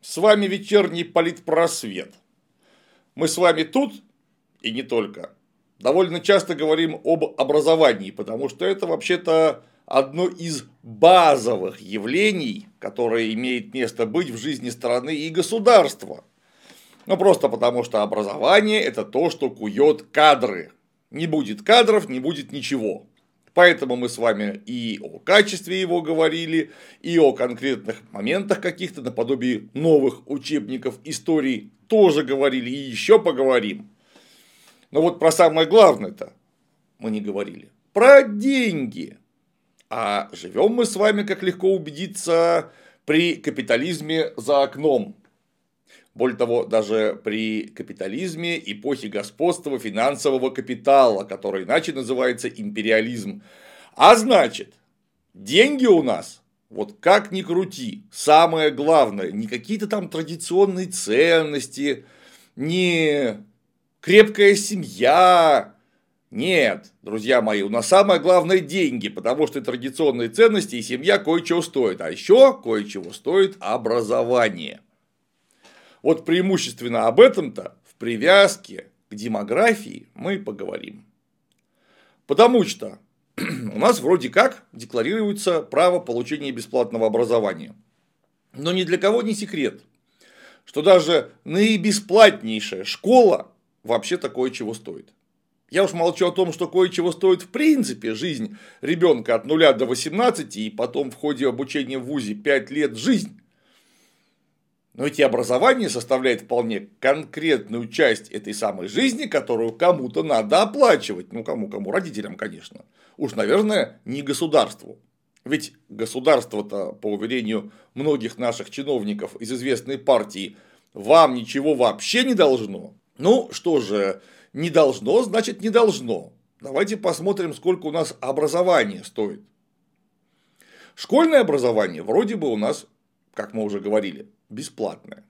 С вами вечерний политпросвет. Мы с вами тут, и не только, довольно часто говорим об образовании, потому что это вообще-то одно из базовых явлений, которое имеет место быть в жизни страны и государства. Ну, просто потому что образование – это то, что кует кадры. Не будет кадров, не будет ничего. Поэтому мы с вами и о качестве его говорили, и о конкретных моментах каких-то, наподобие новых учебников истории тоже говорили, и еще поговорим. Но вот про самое главное-то мы не говорили. Про деньги. А живем мы с вами, как легко убедиться, при капитализме за окном. Более того, даже при капитализме эпохи господства финансового капитала, который иначе называется империализм. А значит, деньги у нас, вот как ни крути, самое главное, не какие-то там традиционные ценности, не крепкая семья. Нет, друзья мои, у нас самое главное деньги, потому что традиционные ценности и семья кое-чего стоят. А еще кое-чего стоит образование. Вот преимущественно об этом-то в привязке к демографии мы поговорим. Потому что у нас вроде как декларируется право получения бесплатного образования. Но ни для кого не секрет, что даже наибесплатнейшая школа вообще такое чего стоит. Я уж молчу о том, что кое-чего стоит в принципе жизнь ребенка от 0 до 18 и потом в ходе обучения в ВУЗе 5 лет жизнь. Но эти образование составляет вполне конкретную часть этой самой жизни, которую кому-то надо оплачивать. Ну, кому-кому, родителям, конечно. Уж, наверное, не государству. Ведь государство-то, по уверению многих наших чиновников из известной партии, вам ничего вообще не должно. Ну, что же, не должно, значит не должно. Давайте посмотрим, сколько у нас образование стоит. Школьное образование вроде бы у нас, как мы уже говорили, бесплатное.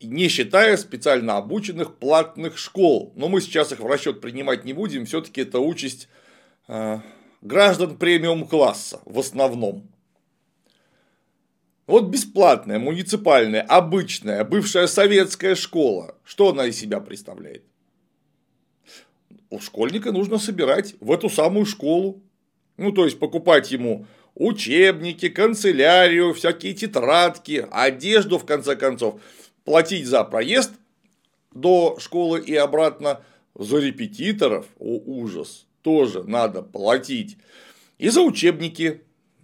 Не считая специально обученных платных школ. Но мы сейчас их в расчет принимать не будем, все-таки это участь э, граждан премиум класса в основном. Вот бесплатная, муниципальная, обычная, бывшая советская школа. Что она из себя представляет? У школьника нужно собирать в эту самую школу. Ну, то есть покупать ему учебники, канцелярию, всякие тетрадки, одежду, в конце концов, платить за проезд до школы и обратно, за репетиторов, о ужас, тоже надо платить, и за учебники,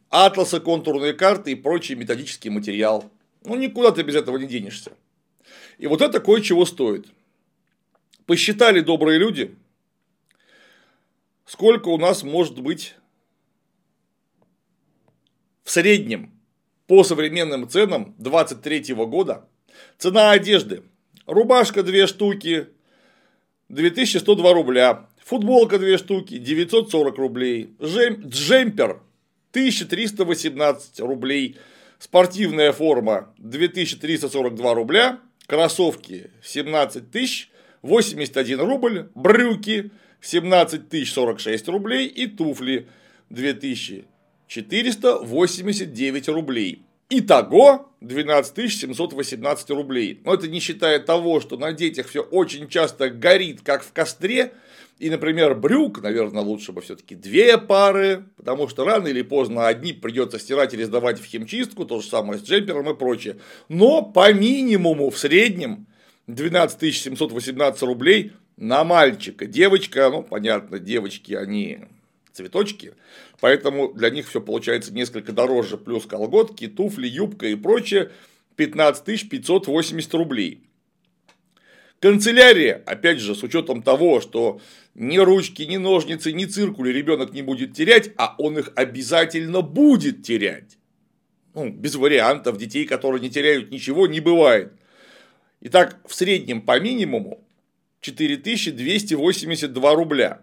атласы, контурные карты и прочий методический материал. Ну, никуда ты без этого не денешься. И вот это кое-чего стоит. Посчитали добрые люди, сколько у нас может быть в среднем по современным ценам 23 года цена одежды. Рубашка 2 штуки 2102 рубля. Футболка 2 штуки 940 рублей. Джемпер 1318 рублей. Спортивная форма 2342 рубля. Кроссовки 17 тысяч 81 рубль. Брюки 17 тысяч 46 рублей. И туфли 2000 489 рублей. Итого 12 718 рублей. Но это не считая того, что на детях все очень часто горит, как в костре. И, например, брюк, наверное, лучше бы все-таки две пары, потому что рано или поздно одни придется стирать или сдавать в химчистку, то же самое с джемпером и прочее. Но по минимуму в среднем 12 718 рублей на мальчика. Девочка, ну, понятно, девочки, они цветочки, поэтому для них все получается несколько дороже, плюс колготки, туфли, юбка и прочее, 15 580 рублей. Канцелярия, опять же, с учетом того, что ни ручки, ни ножницы, ни циркули ребенок не будет терять, а он их обязательно будет терять. Ну, без вариантов, детей, которые не теряют ничего, не бывает. Итак, в среднем по минимуму 4282 рубля.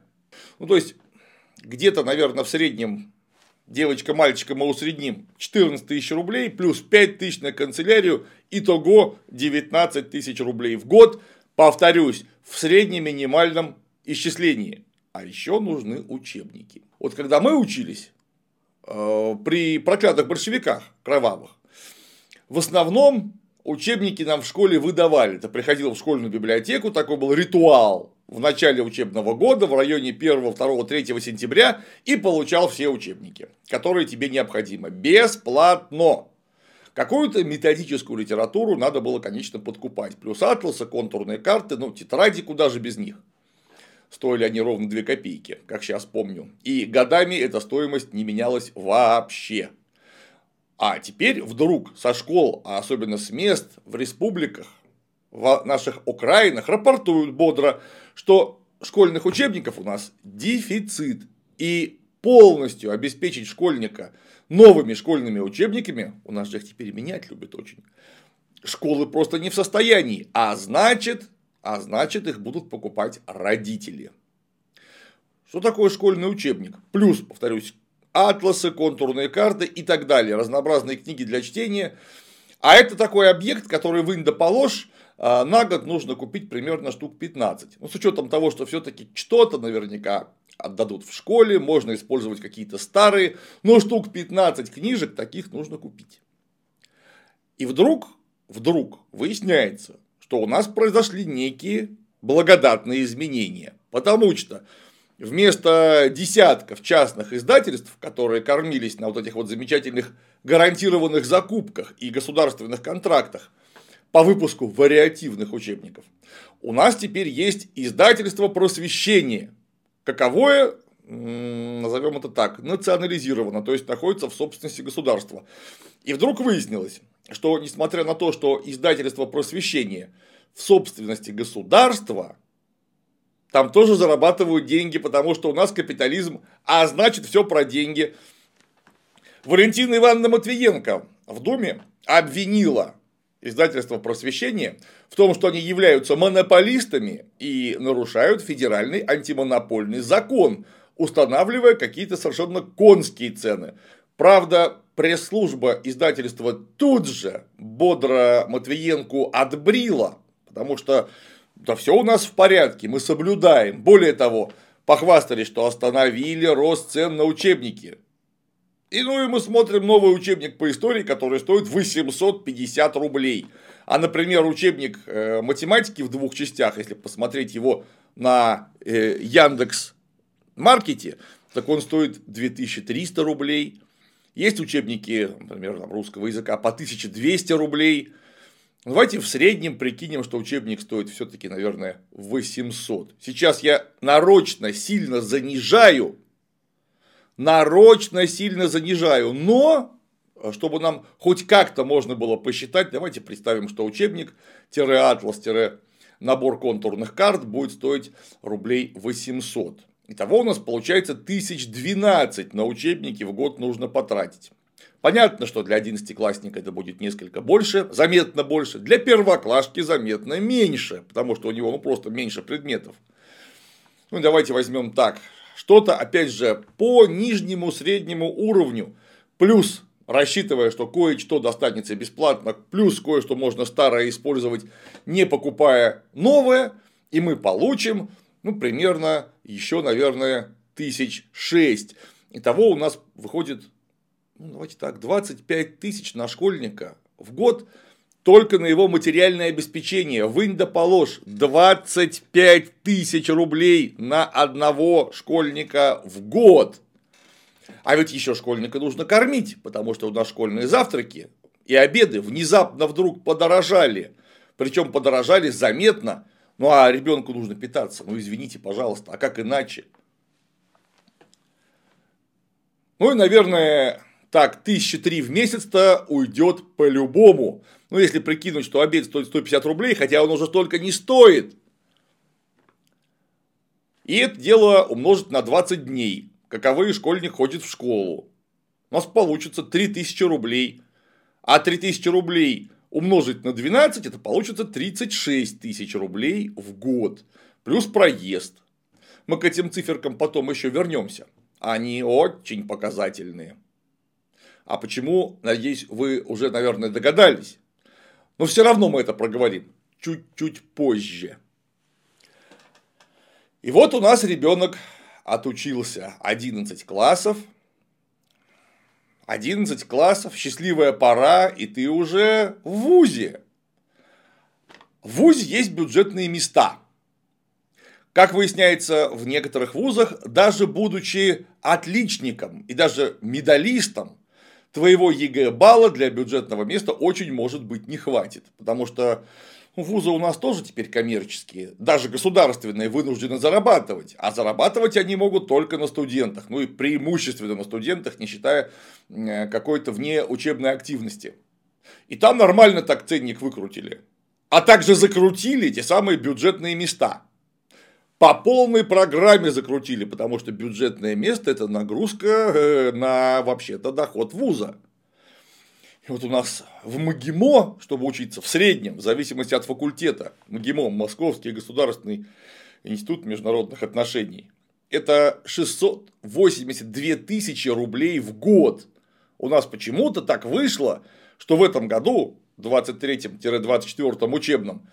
Ну, то есть, где-то, наверное, в среднем девочка-мальчика мы усредним 14 тысяч рублей, плюс 5 тысяч на канцелярию, итого 19 тысяч рублей в год, повторюсь, в среднем минимальном исчислении, а еще нужны учебники. Вот когда мы учились э, при проклятых большевиках кровавых, в основном учебники нам в школе выдавали. Ты приходил в школьную библиотеку, такой был ритуал в начале учебного года, в районе 1, 2, 3 сентября и получал все учебники, которые тебе необходимы. Бесплатно. Какую-то методическую литературу надо было, конечно, подкупать. Плюс атласы, контурные карты, ну, тетради, куда же без них. Стоили они ровно 2 копейки, как сейчас помню. И годами эта стоимость не менялась вообще. А теперь вдруг со школ, а особенно с мест в республиках, в наших окраинах рапортуют бодро, что школьных учебников у нас дефицит. И полностью обеспечить школьника новыми школьными учебниками, у нас же их теперь менять любят очень, школы просто не в состоянии, а значит, а значит их будут покупать родители. Что такое школьный учебник? Плюс, повторюсь, атласы, контурные карты и так далее, разнообразные книги для чтения. А это такой объект, который вынь да положь, на год нужно купить примерно штук 15. Ну, с учетом того, что все-таки что-то наверняка отдадут в школе, можно использовать какие-то старые, но штук 15 книжек таких нужно купить. И вдруг, вдруг выясняется, что у нас произошли некие благодатные изменения. Потому что вместо десятков частных издательств, которые кормились на вот этих вот замечательных гарантированных закупках и государственных контрактах по выпуску вариативных учебников, у нас теперь есть издательство просвещения, каковое, назовем это так, национализировано, то есть находится в собственности государства. И вдруг выяснилось, что несмотря на то, что издательство просвещения в собственности государства, там тоже зарабатывают деньги, потому что у нас капитализм, а значит все про деньги. Валентина Ивановна Матвиенко в Думе обвинила издательство просвещения в том, что они являются монополистами и нарушают федеральный антимонопольный закон, устанавливая какие-то совершенно конские цены. Правда, пресс-служба издательства тут же бодро Матвиенку отбрила, потому что да все у нас в порядке, мы соблюдаем. Более того, похвастались, что остановили рост цен на учебники. И ну и мы смотрим новый учебник по истории, который стоит 850 рублей. А, например, учебник э, математики в двух частях, если посмотреть его на э, Яндекс Маркете, так он стоит 2300 рублей. Есть учебники, например, русского языка по 1200 рублей. Давайте в среднем прикинем, что учебник стоит все-таки, наверное, 800. Сейчас я нарочно сильно занижаю нарочно сильно занижаю, но чтобы нам хоть как-то можно было посчитать, давайте представим, что учебник-атлас- набор контурных карт будет стоить рублей 800. Итого у нас получается 1012 на учебники в год нужно потратить. Понятно, что для 11-классника это будет несколько больше, заметно больше, для первоклашки заметно меньше, потому что у него ну, просто меньше предметов. Ну, давайте возьмем так, что-то, опять же, по нижнему среднему уровню, плюс рассчитывая, что кое-что достанется бесплатно, плюс кое-что можно старое использовать, не покупая новое, и мы получим, ну, примерно еще, наверное, тысяч шесть. Итого у нас выходит, ну, давайте так, 25 тысяч на школьника в год только на его материальное обеспечение. Вынь да положь 25 тысяч рублей на одного школьника в год. А ведь еще школьника нужно кормить, потому что у нас школьные завтраки и обеды внезапно вдруг подорожали. Причем подорожали заметно. Ну а ребенку нужно питаться. Ну извините, пожалуйста, а как иначе? Ну и, наверное, так, тысячи три в месяц-то уйдет по-любому. Ну, если прикинуть, что обед стоит 150 рублей, хотя он уже столько не стоит. И это дело умножить на 20 дней, каковы школьник ходит в школу. У нас получится 3000 рублей. А 3000 рублей умножить на 12, это получится 36 тысяч рублей в год. Плюс проезд. Мы к этим циферкам потом еще вернемся. Они очень показательные. А почему, надеюсь, вы уже, наверное, догадались. Но все равно мы это проговорим чуть-чуть позже. И вот у нас ребенок отучился 11 классов, 11 классов, счастливая пора, и ты уже в ВУЗе. В ВУЗе есть бюджетные места. Как выясняется, в некоторых вузах, даже будучи отличником и даже медалистом, твоего ЕГЭ балла для бюджетного места очень может быть не хватит. Потому что вузы у нас тоже теперь коммерческие, даже государственные вынуждены зарабатывать, а зарабатывать они могут только на студентах, ну и преимущественно на студентах, не считая э, какой-то вне учебной активности. И там нормально так ценник выкрутили. А также закрутили те самые бюджетные места. По полной программе закрутили, потому что бюджетное место – это нагрузка э, на вообще-то доход вуза. И вот у нас в МГИМО, чтобы учиться, в среднем, в зависимости от факультета, МГИМО, Московский государственный институт международных отношений, это 682 тысячи рублей в год. У нас почему-то так вышло, что в этом году, 23-24 учебном,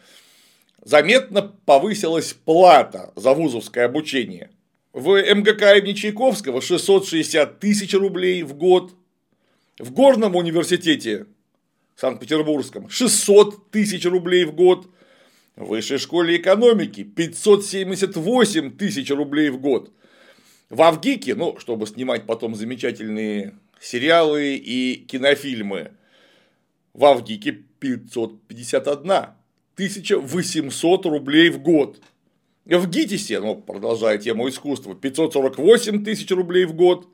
заметно повысилась плата за вузовское обучение. В МГК имени Чайковского 660 тысяч рублей в год, в Горном университете Санкт-Петербургском 600 тысяч рублей в год. В Высшей школе экономики 578 тысяч рублей в год. В Авгике, ну, чтобы снимать потом замечательные сериалы и кинофильмы, в Авгике 551 1800 рублей в год. В ГИТИСе, ну, продолжая тему искусства, 548 тысяч рублей в год.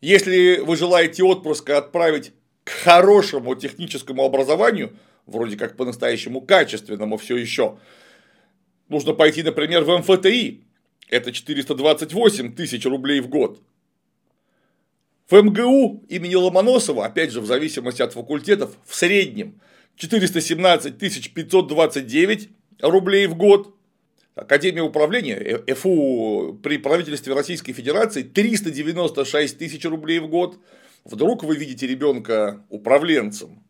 Если вы желаете отпрыска отправить к хорошему техническому образованию, вроде как по-настоящему качественному все еще, нужно пойти, например, в МФТИ. Это 428 тысяч рублей в год. В МГУ имени Ломоносова, опять же, в зависимости от факультетов, в среднем 417 529 рублей в год. Академия управления э, ФУ при правительстве Российской Федерации 396 тысяч рублей в год. Вдруг вы видите ребенка управленцем.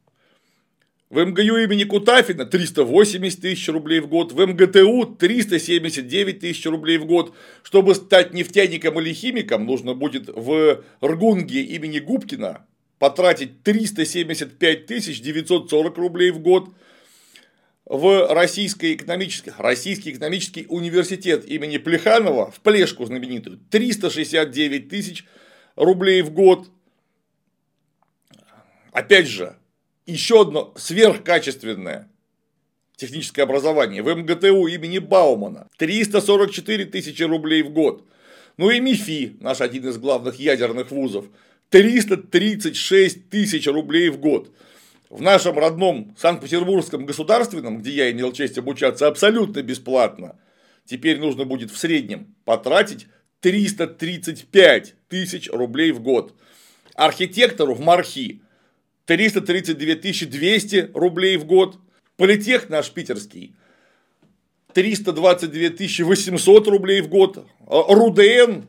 В МГУ имени Кутафина 380 тысяч рублей в год, в МГТУ 379 тысяч рублей в год. Чтобы стать нефтяником или химиком, нужно будет в РГУНГе имени Губкина потратить 375 940 рублей в год – в Российский экономический, Российский экономический университет имени Плеханова, в Плешку знаменитую, 369 тысяч рублей в год. Опять же, еще одно сверхкачественное техническое образование в МГТУ имени Баумана 344 тысячи рублей в год. Ну и МИФИ, наш один из главных ядерных вузов, 336 тысяч рублей в год в нашем родном Санкт-Петербургском государственном, где я имел честь обучаться абсолютно бесплатно, теперь нужно будет в среднем потратить 335 тысяч рублей в год. Архитектору в Мархи 332 200 рублей в год. Политех наш питерский 322 800 рублей в год. РУДН,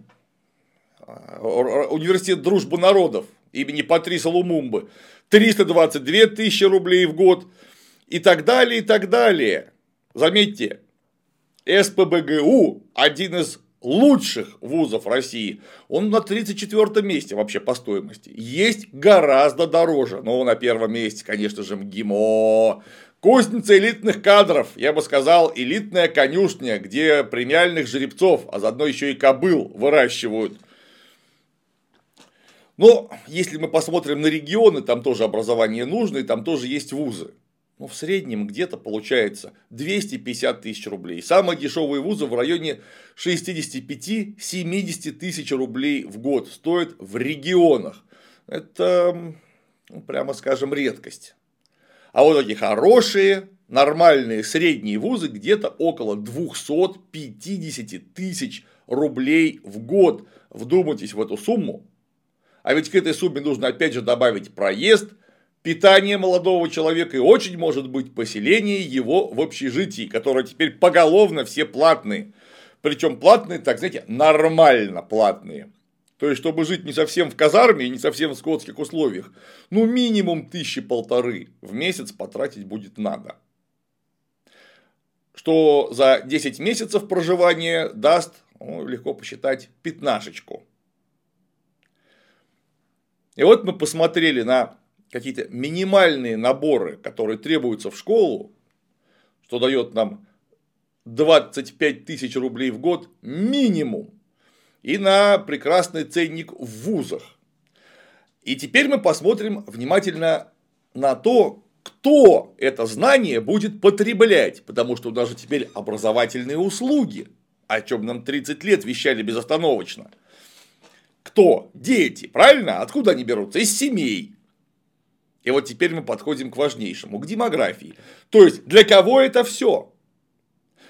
университет дружбы народов имени Патриса Лумумбы 322 тысячи рублей в год и так далее, и так далее. Заметьте, СПБГУ один из лучших вузов России, он на 34 месте вообще по стоимости. Есть гораздо дороже, но на первом месте, конечно же, МГИМО, Кузница элитных кадров, я бы сказал, элитная конюшня, где премиальных жеребцов, а заодно еще и кобыл выращивают. Но если мы посмотрим на регионы, там тоже образование нужно, и там тоже есть вузы. Ну, в среднем где-то получается 250 тысяч рублей. Самые дешевые вузы в районе 65-70 тысяч рублей в год стоят в регионах. Это, ну, прямо скажем, редкость. А вот эти хорошие, нормальные средние вузы где-то около 250 тысяч рублей в год. Вдумайтесь в эту сумму. А ведь к этой сумме нужно опять же добавить проезд, питание молодого человека и очень может быть поселение его в общежитии, которое теперь поголовно все платные. Причем платные, так знаете, нормально платные. То есть, чтобы жить не совсем в казарме и не совсем в скотских условиях, ну, минимум тысячи полторы в месяц потратить будет надо. что за 10 месяцев проживания даст, ну, легко посчитать, пятнашечку. И вот мы посмотрели на какие-то минимальные наборы, которые требуются в школу, что дает нам 25 тысяч рублей в год минимум, и на прекрасный ценник в вузах. И теперь мы посмотрим внимательно на то, кто это знание будет потреблять, потому что у нас же теперь образовательные услуги, о чем нам 30 лет вещали безостановочно. Кто? Дети, правильно? Откуда они берутся? Из семей. И вот теперь мы подходим к важнейшему, к демографии. То есть, для кого это все?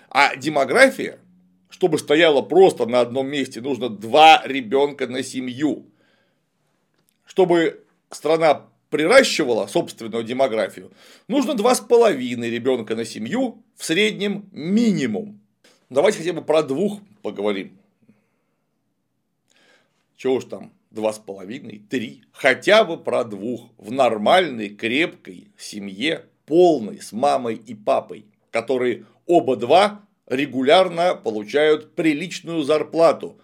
А демография, чтобы стояла просто на одном месте, нужно два ребенка на семью. Чтобы страна приращивала собственную демографию, нужно два с половиной ребенка на семью в среднем минимум. Давайте хотя бы про двух поговорим. Чего уж там, два с половиной, три, хотя бы про двух в нормальной, крепкой семье, полной, с мамой и папой, которые оба два регулярно получают приличную зарплату,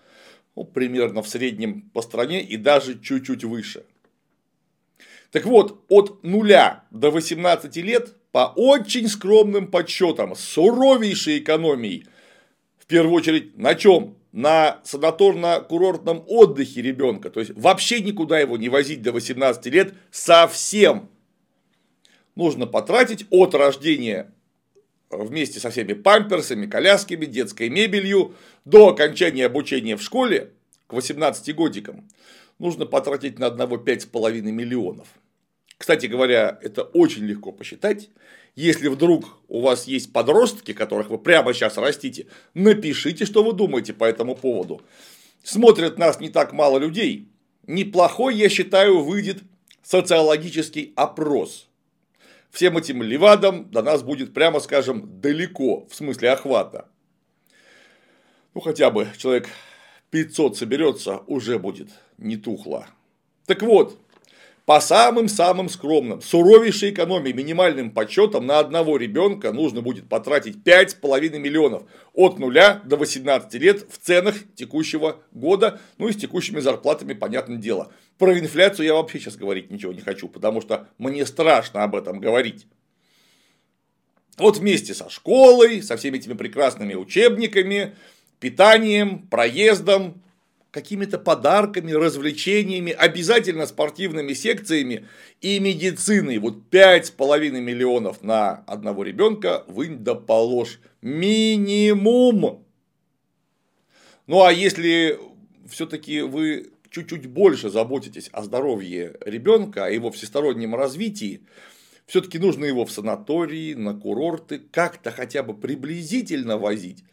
ну, примерно в среднем по стране и даже чуть-чуть выше. Так вот, от 0 до 18 лет по очень скромным подсчетам, суровейшей экономией, в первую очередь на чем? На санаторно-курортном отдыхе ребенка, то есть вообще никуда его не возить до 18 лет совсем. Нужно потратить от рождения вместе со всеми памперсами, колясками, детской мебелью до окончания обучения в школе к 18 годикам нужно потратить на одного 5,5 миллионов. Кстати говоря, это очень легко посчитать. Если вдруг у вас есть подростки, которых вы прямо сейчас растите, напишите, что вы думаете по этому поводу. Смотрят нас не так мало людей. Неплохой, я считаю, выйдет социологический опрос. Всем этим левадам до нас будет, прямо скажем, далеко, в смысле охвата. Ну, хотя бы человек 500 соберется, уже будет не тухло. Так вот, по самым-самым скромным, суровейшей экономии, минимальным подсчетам на одного ребенка нужно будет потратить 5,5 миллионов от 0 до 18 лет в ценах текущего года, ну и с текущими зарплатами, понятное дело. Про инфляцию я вообще сейчас говорить ничего не хочу, потому что мне страшно об этом говорить. Вот вместе со школой, со всеми этими прекрасными учебниками, питанием, проездом, какими-то подарками, развлечениями, обязательно спортивными секциями и медициной. Вот пять с половиной миллионов на одного ребенка вынь да положь. Минимум. Ну а если все-таки вы чуть-чуть больше заботитесь о здоровье ребенка, о его всестороннем развитии, все-таки нужно его в санатории, на курорты как-то хотя бы приблизительно возить,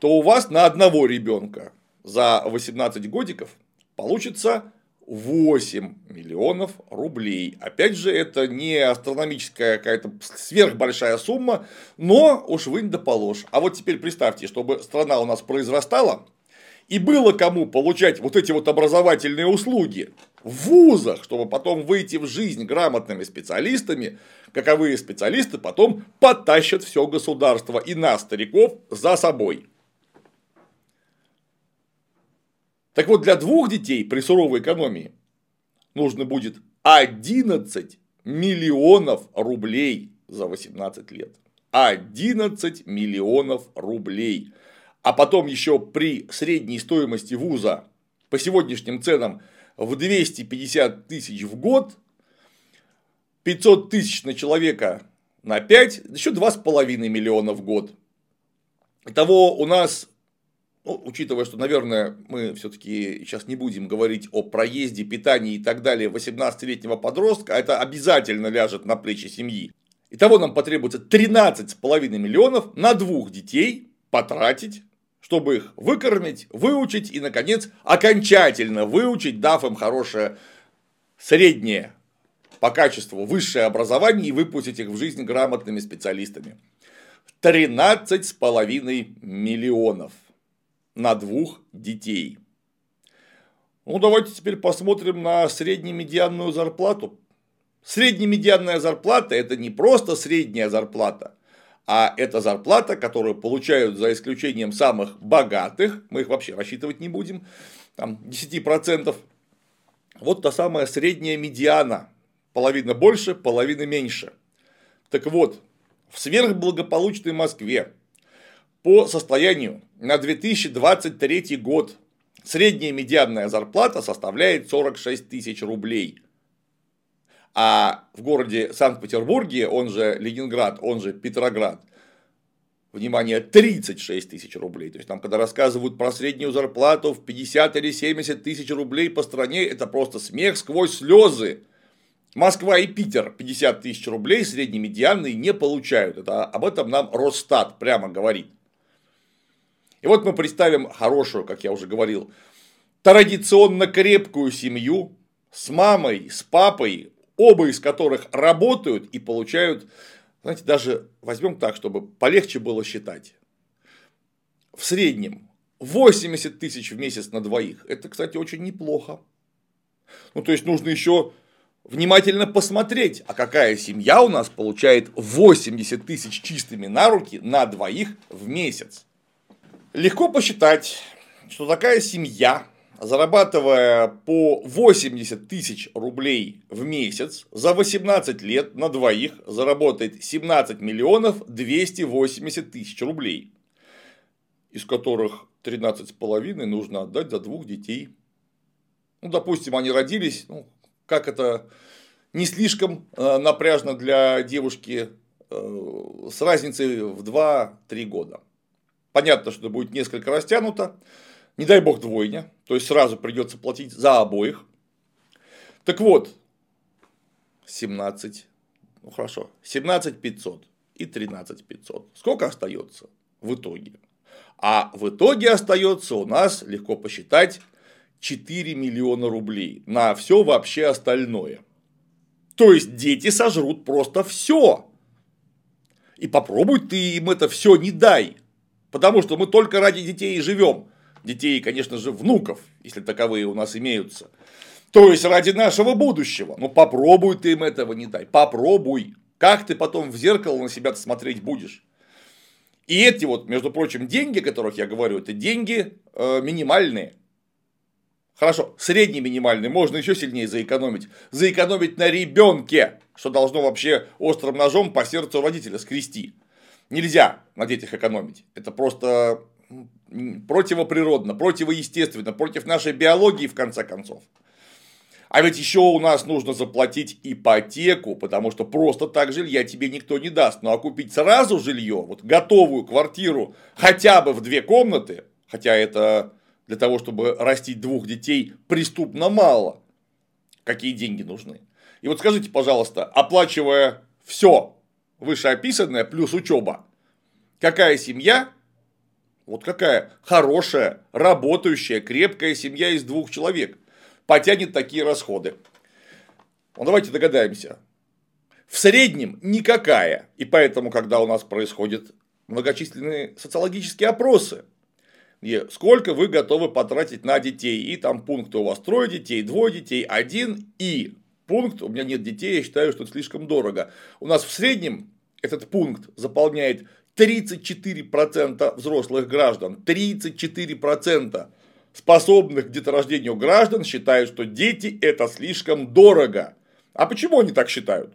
то у вас на одного ребенка за 18 годиков получится 8 миллионов рублей. Опять же, это не астрономическая какая-то сверхбольшая сумма, но уж вынь да положь. А вот теперь представьте, чтобы страна у нас произрастала, и было кому получать вот эти вот образовательные услуги в вузах, чтобы потом выйти в жизнь грамотными специалистами, каковые специалисты потом потащат все государство и нас, стариков, за собой. Так вот, для двух детей при суровой экономии нужно будет 11 миллионов рублей за 18 лет. 11 миллионов рублей. А потом еще при средней стоимости вуза по сегодняшним ценам в 250 тысяч в год, 500 тысяч на человека на 5, еще 2,5 миллиона в год. Итого у нас ну, учитывая, что, наверное, мы все-таки сейчас не будем говорить о проезде, питании и так далее 18-летнего подростка, это обязательно ляжет на плечи семьи. Итого нам потребуется 13,5 миллионов на двух детей потратить, чтобы их выкормить, выучить и, наконец, окончательно выучить, дав им хорошее среднее по качеству высшее образование и выпустить их в жизнь грамотными специалистами. 13,5 миллионов на двух детей. Ну, давайте теперь посмотрим на среднемедианную зарплату. Среднемедианная зарплата – это не просто средняя зарплата, А это зарплата, которую получают за исключением самых богатых, мы их вообще рассчитывать не будем, там 10%. Вот та самая средняя медиана, половина больше, половина меньше. Так вот, в сверхблагополучной Москве по состоянию на 2023 год средняя медианная зарплата составляет 46 тысяч рублей. А в городе Санкт-Петербурге, он же Ленинград, он же Петроград, внимание, 36 тысяч рублей. То есть, там, когда рассказывают про среднюю зарплату в 50 или 70 тысяч рублей по стране, это просто смех сквозь слезы. Москва и Питер 50 тысяч рублей среднемедианные не получают. Это, об этом нам Росстат прямо говорит. И вот мы представим хорошую, как я уже говорил, традиционно крепкую семью с мамой, с папой, оба из которых работают и получают, знаете, даже возьмем так, чтобы полегче было считать. В среднем 80 тысяч в месяц на двоих. Это, кстати, очень неплохо. Ну, то есть нужно еще внимательно посмотреть, а какая семья у нас получает 80 тысяч чистыми на руки на двоих в месяц. Легко посчитать, что такая семья, зарабатывая по 80 тысяч рублей в месяц, за 18 лет на двоих заработает 17 миллионов 280 тысяч рублей, из которых 13,5 нужно отдать за двух детей. Ну, допустим, они родились, ну, как это не слишком э, напряжно для девушки э, с разницей в 2-3 года. Понятно, что это будет несколько растянуто, не дай бог двойня, то есть сразу придется платить за обоих. Так вот, 17, ну хорошо, 17 500 и 13 500. Сколько остается в итоге? А в итоге остается у нас, легко посчитать, 4 миллиона рублей на все вообще остальное. То есть дети сожрут просто все. И попробуй ты им это все не дай. Потому что мы только ради детей и живем. Детей, конечно же, внуков, если таковые у нас имеются. То есть ради нашего будущего. Ну попробуй ты им этого не дай. Попробуй. Как ты потом в зеркало на себя смотреть будешь? И эти вот, между прочим, деньги, о которых я говорю, это деньги э, минимальные. Хорошо, средний минимальный можно еще сильнее заэкономить. Заэкономить на ребенке, что должно вообще острым ножом по сердцу родителя скрести. Нельзя на детях экономить. Это просто противоприродно, противоестественно, против нашей биологии в конце концов. А ведь еще у нас нужно заплатить ипотеку, потому что просто так жилья тебе никто не даст. Ну а купить сразу жилье, вот готовую квартиру, хотя бы в две комнаты, хотя это для того, чтобы растить двух детей, преступно мало. Какие деньги нужны? И вот скажите, пожалуйста, оплачивая все вышеописанное плюс учеба, какая семья, вот какая хорошая, работающая, крепкая семья из двух человек потянет такие расходы? Ну, давайте догадаемся. В среднем никакая. И поэтому, когда у нас происходят многочисленные социологические опросы, где сколько вы готовы потратить на детей. И там пункты у вас трое детей, двое детей, один и пункт, у меня нет детей, я считаю, что это слишком дорого. У нас в среднем этот пункт заполняет 34% взрослых граждан, 34% способных к деторождению граждан считают, что дети это слишком дорого. А почему они так считают?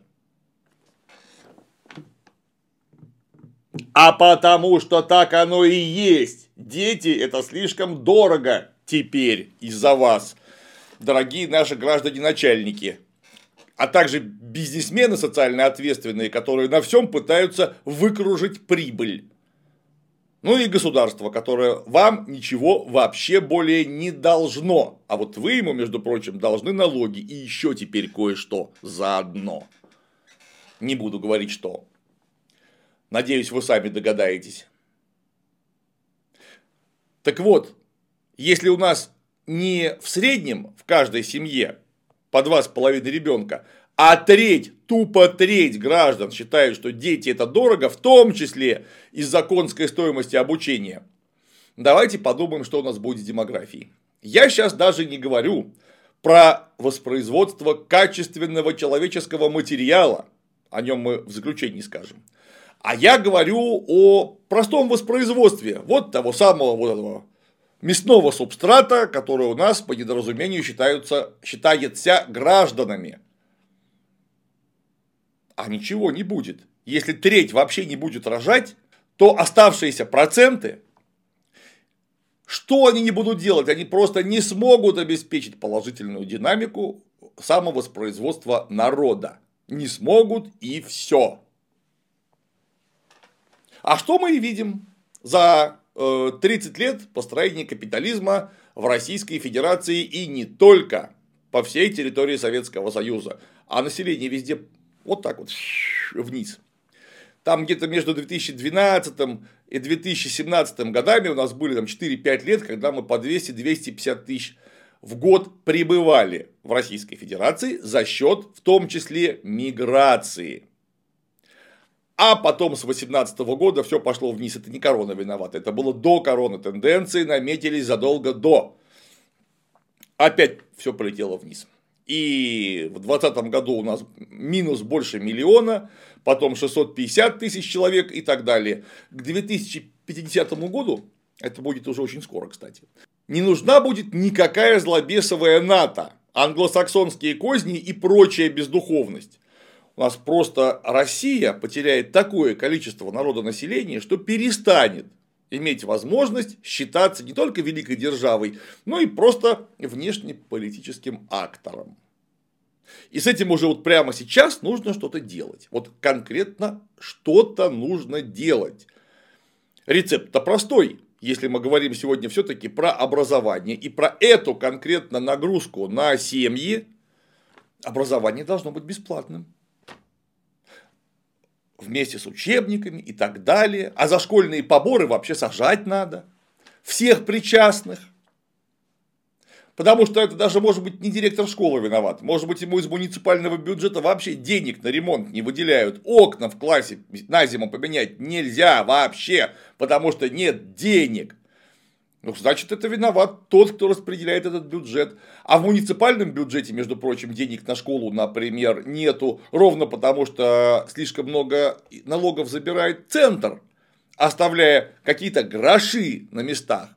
А потому что так оно и есть. Дети это слишком дорого теперь из-за вас, дорогие наши граждане-начальники. А также бизнесмены социально ответственные, которые на всем пытаются выкружить прибыль. Ну и государство, которое вам ничего вообще более не должно. А вот вы ему, между прочим, должны налоги и еще теперь кое-что заодно. Не буду говорить что. Надеюсь, вы сами догадаетесь. Так вот, если у нас не в среднем в каждой семье по два с половиной ребенка, а треть, тупо треть граждан считают, что дети это дорого, в том числе из-за конской стоимости обучения, давайте подумаем, что у нас будет с демографией. Я сейчас даже не говорю про воспроизводство качественного человеческого материала, о нем мы в заключении скажем, А я говорю о простом воспроизводстве. Вот того самого вот этого мясного субстрата, который у нас по недоразумению считаются, считается гражданами. А ничего не будет. Если треть вообще не будет рожать, то оставшиеся проценты, что они не будут делать? Они просто не смогут обеспечить положительную динамику самовоспроизводства народа. Не смогут и все. А что мы и видим за 30 э, лет построения капитализма в Российской Федерации и не только по всей территории Советского Союза, а население везде вот так вот вниз. Там где-то между 2012 и 2017 годами у нас были там 4-5 лет, когда мы по 200-250 тысяч в год пребывали в Российской Федерации за счет в том числе миграции. А потом с 2018 года все пошло вниз. Это не корона виновата. Это было до короны. Тенденции наметились задолго до. Опять все полетело вниз. И в 2020 году у нас минус больше миллиона, потом 650 тысяч человек и так далее. К 2050 году, это будет уже очень скоро, кстати, не нужна будет никакая злобесовая НАТО, англосаксонские козни и прочая бездуховность у нас просто Россия потеряет такое количество народонаселения, что перестанет иметь возможность считаться не только великой державой, но и просто внешнеполитическим актором. И с этим уже вот прямо сейчас нужно что-то делать. Вот конкретно что-то нужно делать. Рецепт-то простой, если мы говорим сегодня все-таки про образование и про эту конкретно нагрузку на семьи, образование должно быть бесплатным вместе с учебниками и так далее. А за школьные поборы вообще сажать надо. Всех причастных. Потому что это даже может быть не директор школы виноват. Может быть, ему из муниципального бюджета вообще денег на ремонт не выделяют. Окна в классе на зиму поменять нельзя вообще, потому что нет денег. Ну, значит, это виноват тот, кто распределяет этот бюджет. А в муниципальном бюджете, между прочим, денег на школу, например, нету, ровно потому что слишком много налогов забирает центр, оставляя какие-то гроши на местах.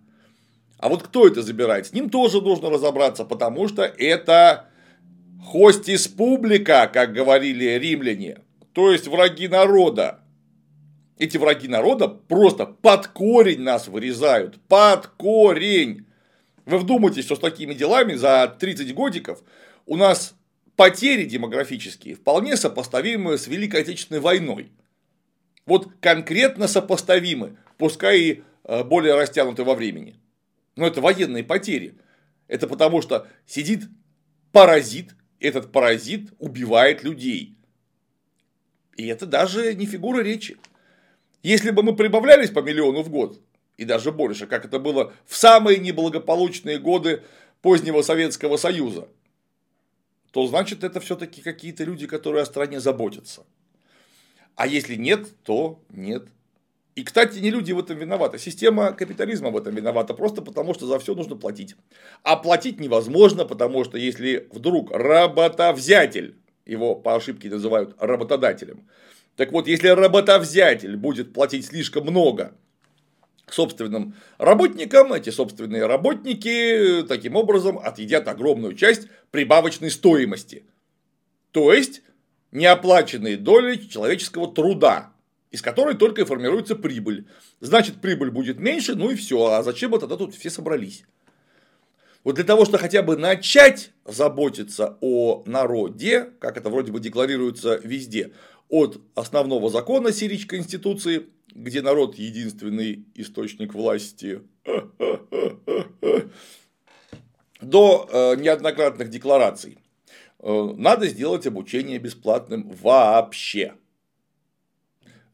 А вот кто это забирает? С ним тоже нужно разобраться, потому что это хостис публика, как говорили римляне, то есть враги народа эти враги народа просто под корень нас вырезают. Под корень. Вы вдумайтесь, что с такими делами за 30 годиков у нас потери демографические вполне сопоставимы с Великой Отечественной войной. Вот конкретно сопоставимы, пускай и э, более растянуты во времени. Но это военные потери. Это потому что сидит паразит, этот паразит убивает людей. И это даже не фигура речи. Если бы мы прибавлялись по миллиону в год, и даже больше, как это было в самые неблагополучные годы позднего Советского Союза, то значит это все-таки какие-то люди, которые о стране заботятся. А если нет, то нет. И, кстати, не люди в этом виноваты. Система капитализма в этом виновата просто потому, что за все нужно платить. А платить невозможно, потому что если вдруг работовзятель, его по ошибке называют работодателем, так вот, если работовзятель будет платить слишком много собственным работникам, эти собственные работники таким образом отъедят огромную часть прибавочной стоимости. То есть, неоплаченные доли человеческого труда, из которой только и формируется прибыль. Значит, прибыль будет меньше, ну и все. А зачем мы тогда тут все собрались? Вот для того, чтобы хотя бы начать заботиться о народе, как это вроде бы декларируется везде, от основного закона Сирич Конституции, где народ единственный источник власти, до э, неоднократных деклараций. Э, надо сделать обучение бесплатным вообще.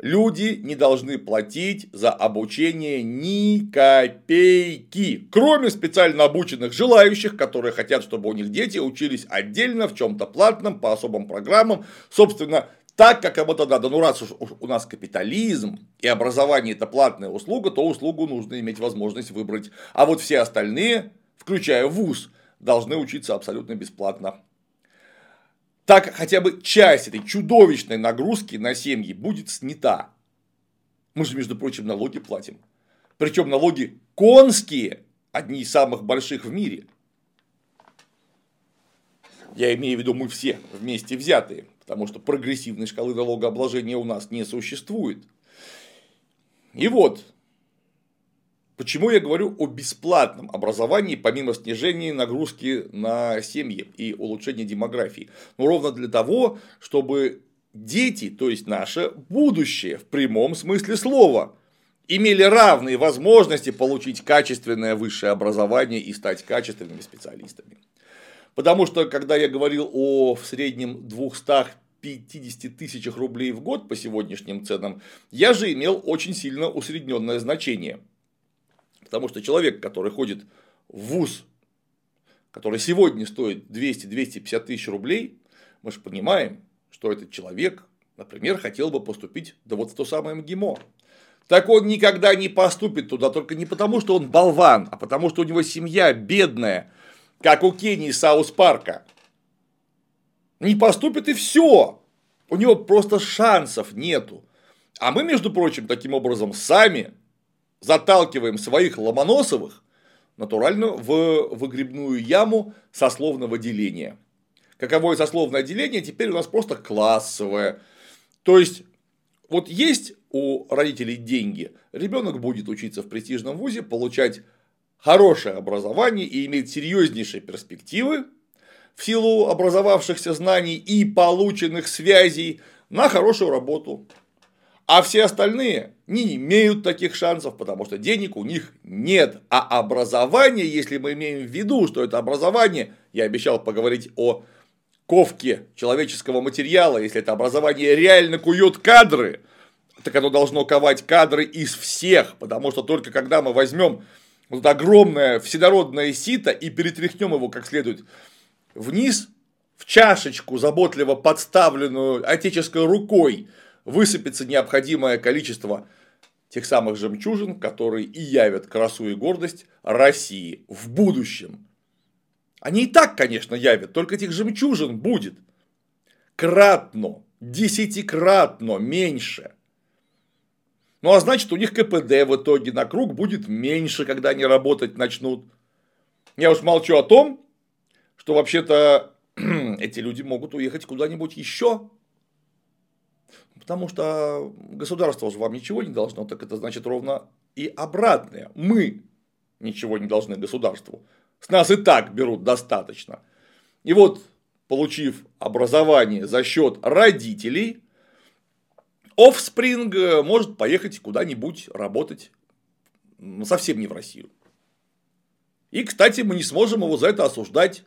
Люди не должны платить за обучение ни копейки, кроме специально обученных желающих, которые хотят, чтобы у них дети учились отдельно в чем-то платном, по особым программам. Собственно, так, как им это надо. Ну, раз уж у нас капитализм и образование это платная услуга, то услугу нужно иметь возможность выбрать. А вот все остальные, включая вуз, должны учиться абсолютно бесплатно. Так хотя бы часть этой чудовищной нагрузки на семьи будет снята. Мы же, между прочим, налоги платим. Причем налоги конские, одни из самых больших в мире. Я имею в виду мы все вместе взятые, потому что прогрессивной шкалы налогообложения у нас не существует. И вот, почему я говорю о бесплатном образовании, помимо снижения нагрузки на семьи и улучшения демографии. Ну, ровно для того, чтобы дети, то есть наше будущее в прямом смысле слова, имели равные возможности получить качественное высшее образование и стать качественными специалистами. Потому что, когда я говорил о в среднем 250 тысячах рублей в год по сегодняшним ценам, я же имел очень сильно усредненное значение. Потому что человек, который ходит в ВУЗ, который сегодня стоит 200-250 тысяч рублей, мы же понимаем, что этот человек, например, хотел бы поступить да вот в то самое МГИМО. Так он никогда не поступит туда, только не потому, что он болван, а потому, что у него семья бедная, как у Кении Саус Парка. Не поступит и все. У него просто шансов нету. А мы, между прочим, таким образом сами заталкиваем своих ломоносовых натурально в выгребную яму сословного деления. Каковое сословное деление теперь у нас просто классовое. То есть, вот есть у родителей деньги, ребенок будет учиться в престижном вузе, получать хорошее образование и иметь серьезнейшие перспективы в силу образовавшихся знаний и полученных связей на хорошую работу. А все остальные не имеют таких шансов, потому что денег у них нет. А образование, если мы имеем в виду, что это образование, я обещал поговорить о ковке человеческого материала, если это образование реально кует кадры, так оно должно ковать кадры из всех, потому что только когда мы возьмем вот огромное вседородное сито и перетряхнем его как следует вниз, в чашечку, заботливо подставленную отеческой рукой, высыпется необходимое количество тех самых жемчужин, которые и явят красу и гордость России в будущем. Они и так, конечно, явят, только этих жемчужин будет кратно, десятикратно меньше – ну а значит, у них КПД в итоге на круг будет меньше, когда они работать начнут. Я уж молчу о том, что вообще-то эти люди могут уехать куда-нибудь еще. Потому что государство же вам ничего не должно, так это значит ровно и обратное. Мы ничего не должны государству. С нас и так берут достаточно. И вот, получив образование за счет родителей, Offspring э, может поехать куда-нибудь работать, совсем не в Россию. И, кстати, мы не сможем его за это осуждать.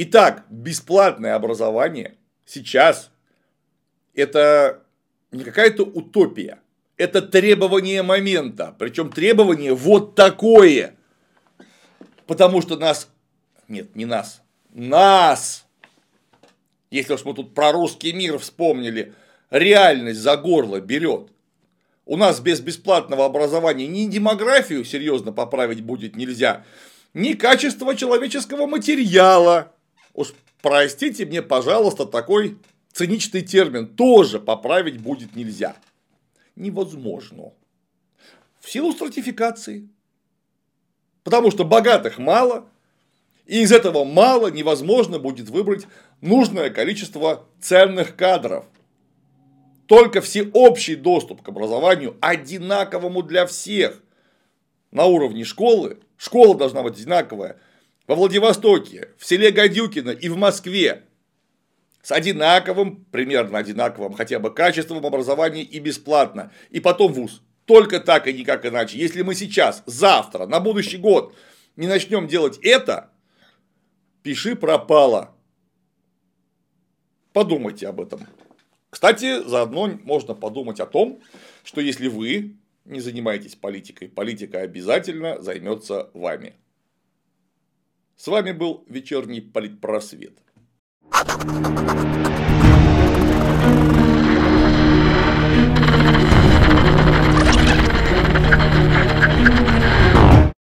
Итак, бесплатное образование сейчас это не какая-то утопия, это требование момента, причем требование вот такое, потому что нас, нет, не нас, нас, если уж мы тут про русский мир вспомнили, реальность за горло берет. У нас без бесплатного образования ни демографию серьезно поправить будет нельзя, ни качество человеческого материала. Уж простите мне, пожалуйста, такой циничный термин тоже поправить будет нельзя. Невозможно. В силу стратификации. Потому что богатых мало, и из этого мало невозможно будет выбрать нужное количество ценных кадров – только всеобщий доступ к образованию, одинаковому для всех, на уровне школы, школа должна быть одинаковая, во Владивостоке, в селе Гадюкино и в Москве, с одинаковым, примерно одинаковым, хотя бы качеством образования и бесплатно, и потом вуз. Только так и никак иначе. Если мы сейчас, завтра, на будущий год не начнем делать это, пиши пропало. Подумайте об этом. Кстати, заодно можно подумать о том, что если вы не занимаетесь политикой, политика обязательно займется вами. С вами был вечерний политпросвет.